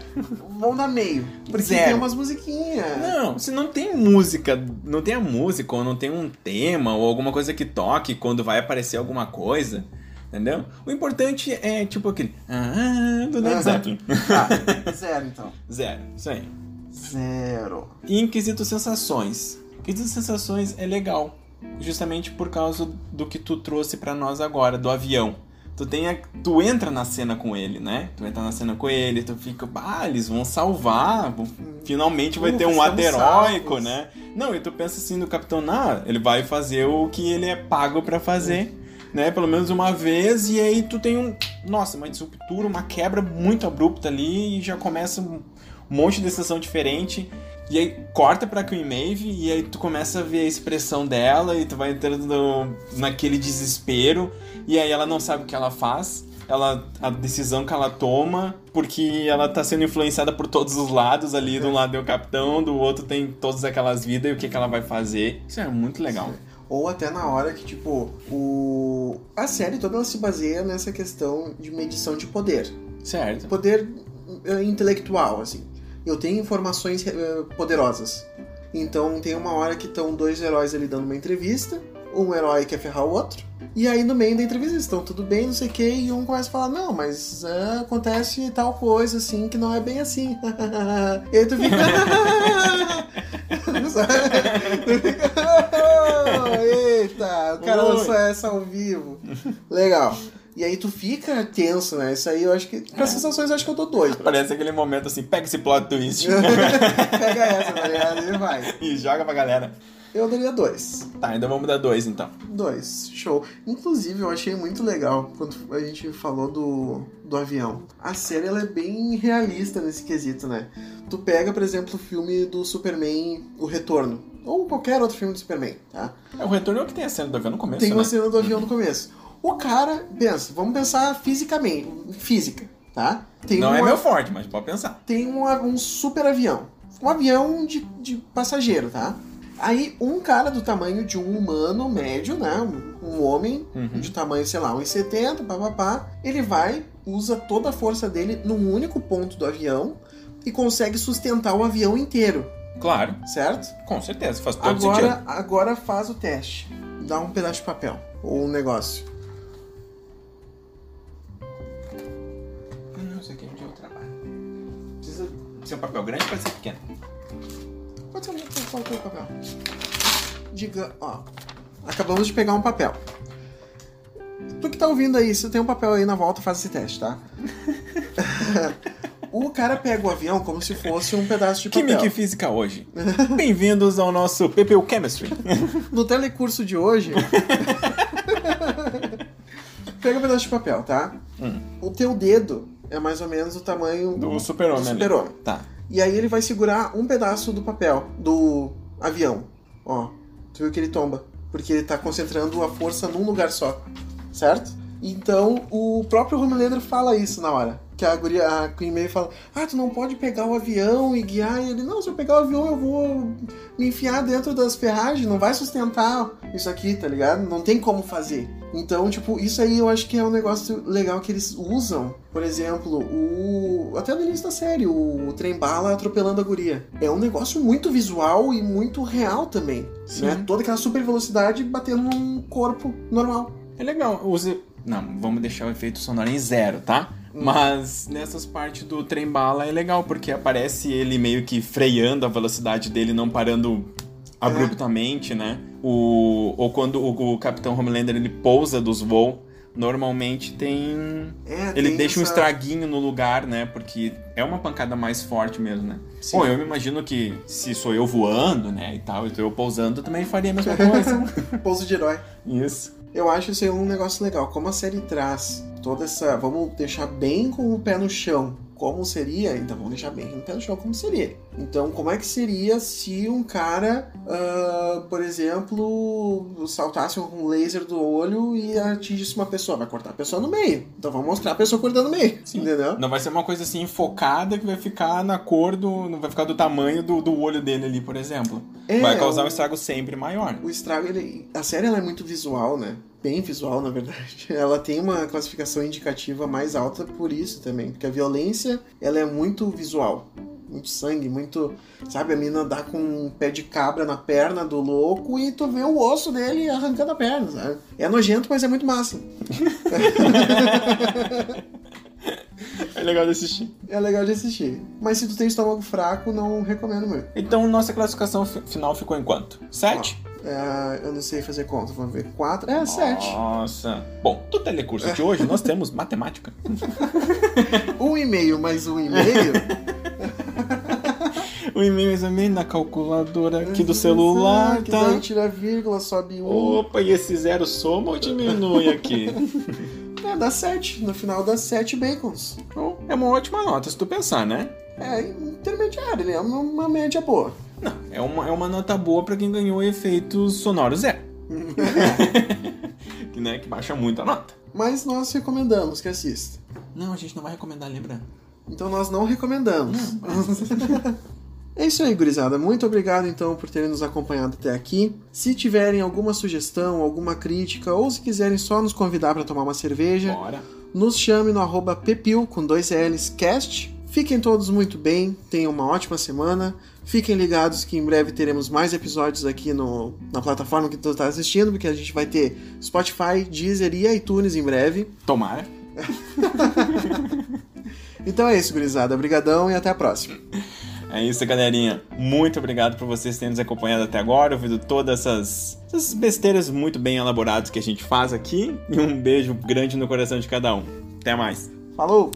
Vão dar meio. Porque Zero. tem umas musiquinhas. Não, se não tem música, não tem a música, ou não tem um tema, ou alguma coisa que toque quando vai aparecer alguma coisa, entendeu? O importante é tipo aquele. Ah, do Led. Zeppelin. Tá, zero então. Zero, isso aí. Zero. E em quesito sensações. Quesito sensações é legal. Justamente por causa do que tu trouxe pra nós agora, do avião. Tu, tem a- tu entra na cena com ele, né? Tu entra na cena com ele, tu fica, ah, eles vão salvar, vão- finalmente vai Uh, ter um ato heróico, né? Não, e tu pensa assim no Capitão, ah, ele vai fazer o que ele é pago pra fazer, né? Pelo menos uma vez, e aí tu tem um, nossa, uma disruptura, uma quebra muito abrupta ali, e já começa um monte de sessão diferente. E aí corta pra Queen Maeve e aí tu começa a ver a expressão dela e tu vai entrando no- naquele desespero e aí ela não sabe o que ela faz. Ela, a decisão que ela toma, porque ela tá sendo influenciada por todos os lados ali. De um lado é o capitão, do outro tem todas aquelas vidas e o que, que ela vai fazer. Isso é muito legal. Ou até na hora que, tipo, o... a série toda ela se baseia nessa questão de medição de poder. Certo. Poder eh, intelectual, assim. Eu tenho informações eh, poderosas. Então tem uma hora que estão dois heróis ali dando uma entrevista, um herói quer ferrar o outro, e aí no meio da entrevista estão tudo bem, não sei o que, e um começa a falar, não, mas eh, acontece tal coisa assim que não é bem assim. e aí tu fica. Tu fica, Eita, o cara Oi. lançou essa ao vivo. Legal. E aí tu fica tenso, né? Isso aí eu acho que. Pra sensações eu acho que eu dou dois. Parece aquele momento assim, pega esse plot twist Pega essa, tá ligado? E vai. e joga pra galera. Eu daria dois. Tá, então vamos dar dois então. Dois. Show. Inclusive, eu achei muito legal quando a gente falou do, do avião. A série ela é bem realista nesse quesito, né? Tu pega, por exemplo, o filme do Superman, O Retorno. Ou qualquer outro filme do Superman, tá? É, o retorno é o que tem a cena do avião no começo, Tem né? uma cena do avião no começo. O cara, pensa, vamos pensar fisicamente, física, tá? Tem Não é uma- meu forte, mas pode pensar. tem um, um super avião. Um avião de, de passageiro, tá? Aí um cara do tamanho de um humano médio, né? Um, um homem Uhum. de tamanho, sei lá, 1,70, papapá. Ele vai, usa toda a força dele num único ponto do avião e consegue sustentar o avião inteiro, Claro, certo? com certeza, faz todo sentido. Agora, agora faz o teste. Dá um pedaço de papel ou um negócio. Precisa ser um papel grande para ser pequeno. Pode ser um pode ser um papel. Diga, ó. Acabamos de pegar um papel. Tu que tá ouvindo aí, se tem um papel aí na volta, faz esse teste, tá? o cara pega o avião como se fosse um pedaço de papel. Química e Física hoje. Bem-vindos ao nosso PPU Chemistry. No telecurso de hoje. pega um pedaço de papel, tá? Hum. O teu dedo é mais ou menos o tamanho Do super-homem super-homem. Tá. E aí ele vai segurar um pedaço do papel, do avião. Ó, tu viu que ele tomba. Porque ele tá concentrando a força num lugar só. Certo? Então o próprio Homelander fala isso na hora. Que a guria, a Queen May fala, ah, tu não pode pegar o avião e guiar. E ele, não, se eu pegar o avião eu vou me enfiar dentro das ferragens, não vai sustentar isso aqui, tá ligado? Não tem como fazer. Então, tipo, isso aí eu acho que é um negócio legal que eles usam. Por exemplo, o. Até no início da série, o trem bala atropelando a guria. É um negócio muito visual e muito real também. Sim. Né? Toda aquela super velocidade batendo num corpo normal. É legal. Os, Não, vamos deixar o efeito sonoro em zero, tá? Mas nessas partes do trem bala é legal, porque aparece ele meio que freando a velocidade dele, não parando abruptamente, né? O, ou quando o, o Capitão Homelander ele pousa dos voos, normalmente tem. É, ele tem deixa um essa- estraguinho no lugar, né? Porque é uma pancada mais forte mesmo, né? Sim. Bom, eu me imagino que se sou eu voando, né, e tal, e eu pousando, eu também faria a mesma coisa. Pouso de herói. Isso. Eu acho isso aí um negócio legal. Como a série traz toda essa. Vamos deixar bem com o pé no chão. Como seria? Então vamos deixar bem com o pé no chão como seria. Então, como é que seria se um cara, ah, por exemplo, saltasse um laser do olho e atingisse uma pessoa? Vai cortar a pessoa no meio. Então vamos mostrar a pessoa cortando no meio. Entendeu? Não vai ser uma coisa assim focada que vai ficar na cor do. Não vai ficar do tamanho do, do olho dele ali, por exemplo. É, vai causar o- um estrago sempre maior. O estrago, ele, a série ela é muito visual, né? Bem visual, na verdade. Ela tem uma classificação indicativa mais alta por isso também, porque a violência ela é muito visual. Muito sangue, muito. Sabe, a mina dá com um pé de cabra na perna do louco e tu vê o osso dele arrancando a perna, sabe? É nojento, mas é muito massa. É legal de assistir. É legal de assistir. Mas se tu tem estômago fraco, não recomendo muito. Então, nossa classificação fi- final ficou em quanto? 7? É, eu não sei fazer conta, vamos ver. 4. É, 7. Nossa. Bom, do telecurso de hoje nós temos matemática. Um e meio mais um e meio. O e-mail também na calculadora aqui do celular, que tá? daí tira a vírgula, sobe um. Opa, e esse zero soma ou diminui aqui? É, dá 7. No final dá 7 bacons. É uma ótima nota, se tu pensar, né? É intermediário, ele é uma, uma média boa. Não, é uma, é uma nota boa pra quem ganhou efeitos sonoros zero. que, né, que baixa muito a nota. Mas nós recomendamos que assista. Não, a gente não vai recomendar, lembra? Então nós não recomendamos. É isso aí, gurizada. Muito obrigado então por terem nos acompanhado até aqui. Se tiverem alguma sugestão, alguma crítica, ou se quiserem só nos convidar para tomar uma cerveja, Bora. nos chame no arroba pepil com dois L's cast. Fiquem todos muito bem, tenham uma ótima semana. Fiquem ligados que em breve teremos mais episódios aqui no, na plataforma que tu está assistindo, porque a gente vai ter Spotify, Deezer e iTunes em breve. Tomara. Então é isso, gurizada. Obrigadão e até a próxima. É isso, galerinha. Muito obrigado por vocês terem nos acompanhado até agora, ouvindo todas essas, essas besteiras muito bem elaboradas que a gente faz aqui. E um beijo grande no coração de cada um. Até mais. Falou!